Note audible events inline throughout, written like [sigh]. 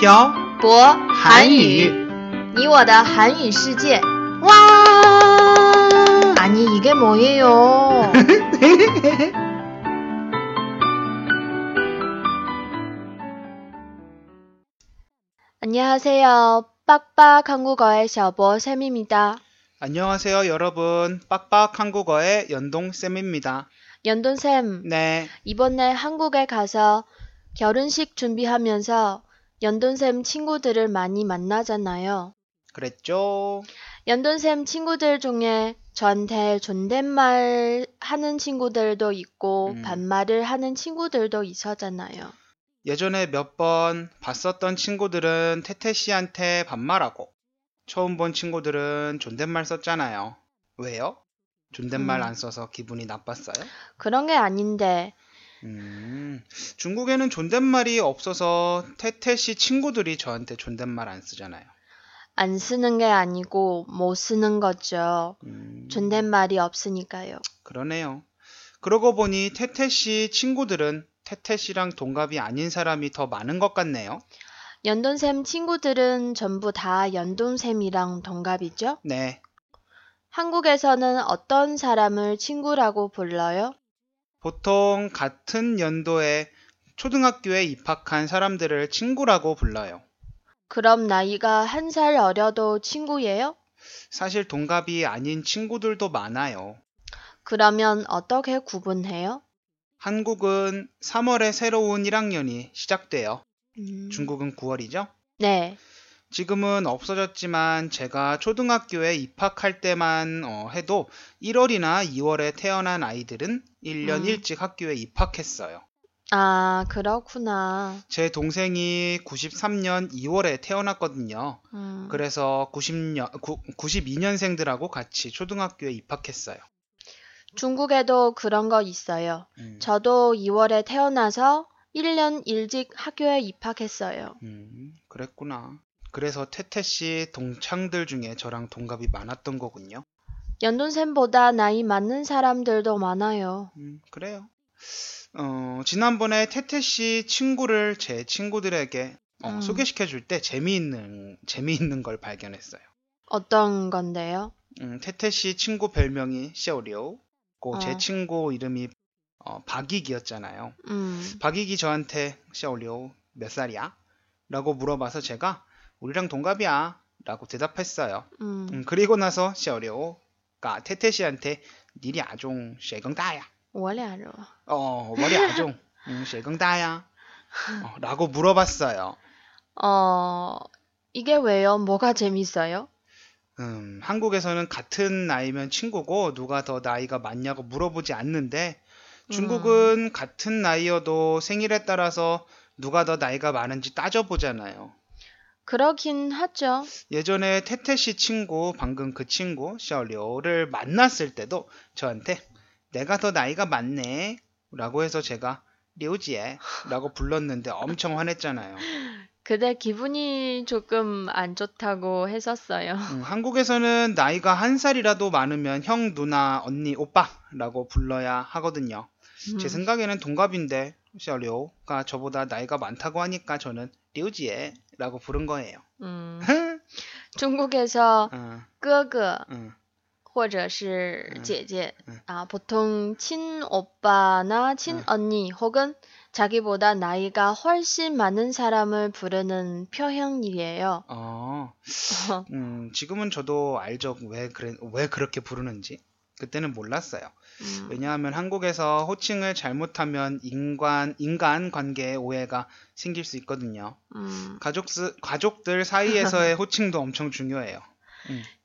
漂博韩语，你我的韩语世界。哇！ 아니 이게 뭐예요? [laughs] 안녕하세요. 빡빡 한국어의 小博 쌤입니다. 안녕하세요, 여러분. 빡빡 한국어의 연동쌤입니다. 연돈쌤, 네, 이번에 한국에 가서 결혼식 준비하면서 연돈쌤 친구들을 많이 만나잖아요. 그랬죠. 연돈쌤 친구들 중에 저한테 존댓말 하는 친구들도 있고 음. 반말을 하는 친구들도 있었잖아요. 예전에 몇 번 봤었던 친구들은 태태 씨한테 반말하고 처음 본 친구들은 존댓말 썼잖아요. 왜요? 존댓말 음. 안 써서 기분이 나빴어요? 그런 게 아닌데 음, 중국에는 존댓말이 없어서 태태 씨 친구들이 저한테 존댓말 안 쓰잖아요. 안 쓰는 게 아니고 못 쓰는 거죠. 음, 존댓말이 없으니까요. 그러네요. 그러고 보니 태태 씨 친구들은 태태 씨랑 동갑이 아닌 사람이 더 많은 것 같네요. 연돈쌤 친구들은 전부 다 연돈쌤이랑 동갑이죠? 네, 한국에서는 어떤 사람을 친구라고 불러요? 보통 같은 연도에 초등학교에 입학한 사람들을 친구라고 불러요. 그럼 나이가 한 살 어려도 친구예요? 사실 동갑이 아닌 친구들도 많아요. 그러면 어떻게 구분해요? 한국은 3월에 새로운 1학년이 시작돼요. 음, 중국은 9월이죠? 네. 지금은 없어졌지만 제가 초등학교에 입학할 때만 어, 해도 1월이나 2월에 태어난 아이들은 1년 음. 일찍 학교에 입학했어요. 아, 그렇구나. 제 동생이 93년 2월에 태어났거든요. 음, 그래서 90년, 92년생들하고 같이 초등학교에 입학했어요. 중국에도 그런 거 있어요. 음, 저도 2월에 태어나서 1년 일찍 학교에 입학했어요. 음, 그랬구나. 그래서 태태 씨 동창들 중에 저랑 동갑이 많았던 거군요. 연돈쌤보다 나이 많은 사람들도 많아요. 음, 그래요. 어, 지난번에 태태 씨 친구를 제 친구들에게 어, 음. 소개시켜 줄 때 재미있는 재미있는 걸 발견했어요. 어떤 건데요? 음, 태태 씨 친구 별명이 샤오리오. 고제 어. 친구 이름이 어, 박익이었잖아요. 음, 박익이 저한테 샤오리오 몇 살이야? 라고 물어봐서 제가 우리랑 동갑이야. 라고 대답했어요. 음. 음, 그리고 나서 샤오리오가 태태씨한테 니리 아종 쉐경다야. 월야로. 어, 월이 아종 [laughs] 음, 쉐경다야. 어, 라고 물어봤어요. 어, 이게 왜요? 뭐가 재밌어요? 음, 한국에서는 같은 나이면 친구고 누가 더 나이가 많냐고 물어보지 않는데 중국은 음. 같은 나이여도 생일에 따라서 누가 더 나이가 많은지 따져보잖아요. 그렇긴 하죠. 예전에 태태 씨 친구, 방금 그 친구, 샤오리오를 만났을 때도 저한테 내가 더 나이가 많네. 라고 해서 제가 리오지에 라고 불렀는데 엄청 화냈잖아요. 그대 기분이 조금 안 좋다고 했었어요. 음, 한국에서는 나이가 한 살이라도 많으면 형, 누나, 언니, 오빠라고 불러야 하거든요. 음. 제 생각에는 동갑인데 샤오리오가 저보다 나이가 많다고 하니까 저는 리우지에 라고 부른 거예요. 음, [laughs] 중국에서 어, 哥哥 어, 或者是嗯姐姐 음. 아, 보통 친오빠나 친언니 혹은 자기보다 나이가 훨씬 많은 사람을 부르는 표현이에요. 어, [laughs] 음, 지금은 저도 알죠. 왜 그래, 왜 그렇게 부르는지. 그때는 몰랐어요. 음, 왜냐하면 한국에서 호칭을 잘못하면 인간, 인간 관계에 오해가 생길 수 있거든요. 음. 가족, 스- 가족들 사이에서의 [laughs] 호칭도 엄청 중요해요.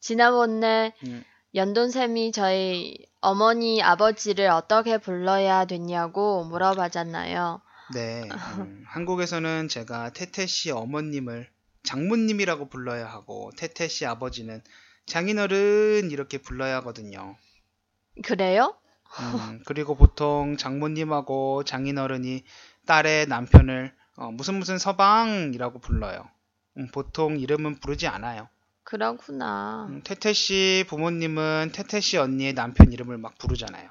지난번에 음, 연돈쌤이 저희 어머니, 아버지를 어떻게 불러야 되냐고 물어봤잖아요. 네. [laughs] 음, 한국에서는 제가 태태 씨 어머님을 장모님이라고 불러야 하고, 태태 씨 아버지는 장인어른 이렇게 불러야 하거든요. 그래요? 음, 그리고 보통 장모님하고 장인어른이 딸의 남편을 어, 무슨 무슨 서방이라고 불러요. 음, 보통 이름은 부르지 않아요. 그렇구나. 음, 태태 씨 부모님은 태태 씨 언니의 남편 이름을 막 부르잖아요.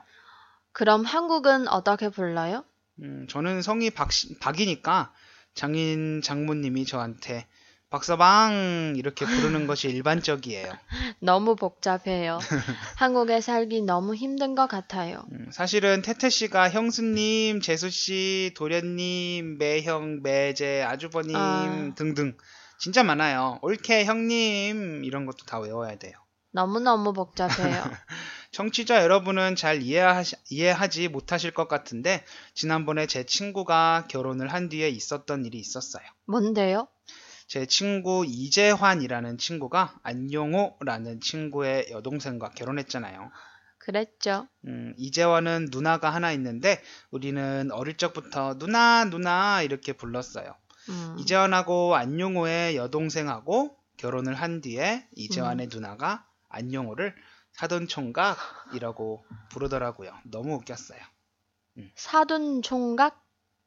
그럼 한국은 어떻게 불러요? 음, 저는 성이 박, 박이니까 장인 장모님이 저한테 박서방 이렇게 부르는 것이 일반적이에요. [laughs] 너무 복잡해요. [laughs] 한국에 살기 너무 힘든 것 같아요. 음, 사실은 태태 씨가 형수님, 재수 씨, 도련님, 매형, 매제, 아주버님 아. 등등 진짜 많아요. 옳게 형님 이런 것도 다 외워야 돼요. 너무너무 복잡해요. [laughs] 청취자 여러분은 잘 이해하시, 이해하지 못하실 것 같은데 지난번에 제 친구가 결혼을 한 뒤에 있었던 일이 있었어요. 뭔데요? 제 친구 이재환이라는 친구가 안용호라는 친구의 여동생과 결혼했잖아요. 그랬죠. 음, 이재환은 누나가 하나 있는데 우리는 어릴 적부터 누나 누나 이렇게 불렀어요. 음, 이재환하고 안용호의 여동생하고 결혼을 한 뒤에 이재환의 누나가 안용호를 사돈 총각이라고 부르더라고요. 너무 웃겼어요. 사돈 총각?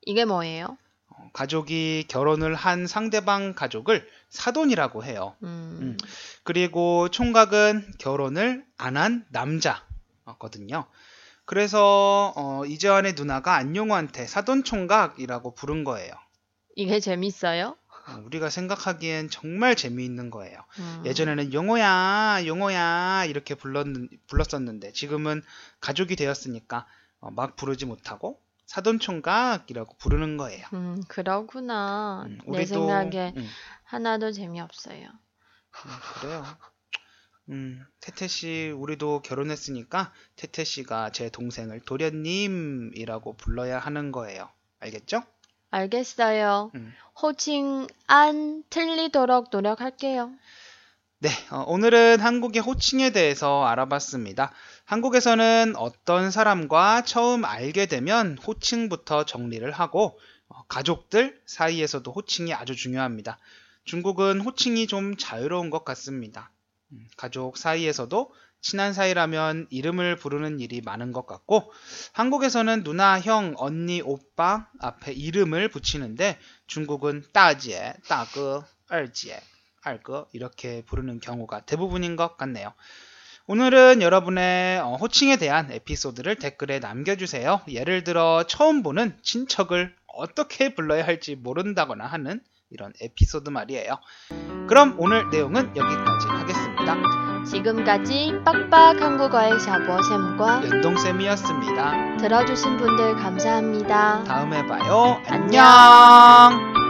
이게 뭐예요? 어, 가족이 결혼을 한 상대방 가족을 사돈이라고 해요. 음, 음. 그리고 총각은 결혼을 안 한 남자거든요. 그래서 어, 이재환의 누나가 안용호한테 사돈 총각이라고 부른 거예요. 이게 재밌어요? 어, 우리가 생각하기엔 정말 재미있는 거예요. 음, 예전에는 용호야, 용호야 이렇게 불렀, 불렀었는데 지금은 가족이 되었으니까 어, 막 부르지 못하고 사돈 총각이라고 부르는 거예요. 음, 그러구나. 음, 내 생각에 음, 하나도 재미없어요. 음, 그래요. 음, 태태 씨, 우리도 결혼했으니까 태태 씨가 제 동생을 도련님이라고 불러야 하는 거예요. 알겠죠? 알겠어요. 음. 호칭 안 틀리도록 노력할게요. 네, 어, 오늘은 한국의 호칭에 대해서 알아봤습니다. 한국에서는 어떤 사람과 처음 알게 되면 호칭부터 정리를 하고 어, 가족들 사이에서도 호칭이 아주 중요합니다. 중국은 호칭이 좀 자유로운 것 같습니다. 음, 가족 사이에서도 친한 사이라면 이름을 부르는 일이 많은 것 같고 한국에서는 누나, 형, 언니, 오빠 앞에 이름을 붙이는데 중국은 따지에, 따거, 얼지에, 알거 이렇게 부르는 경우가 대부분인 것 같네요. 오늘은 여러분의 어, 호칭에 대한 에피소드를 댓글에 남겨주세요. 예를 들어 처음 보는 친척을 어떻게 불러야 할지 모른다거나 하는 이런 에피소드 말이에요. 그럼 오늘 내용은 여기까지 하겠습니다. 지금까지 빡빡 한국어의 샤버쌤과 연동쌤이었습니다. 들어주신 분들 감사합니다. 다음에 봐요. 안녕. 안녕.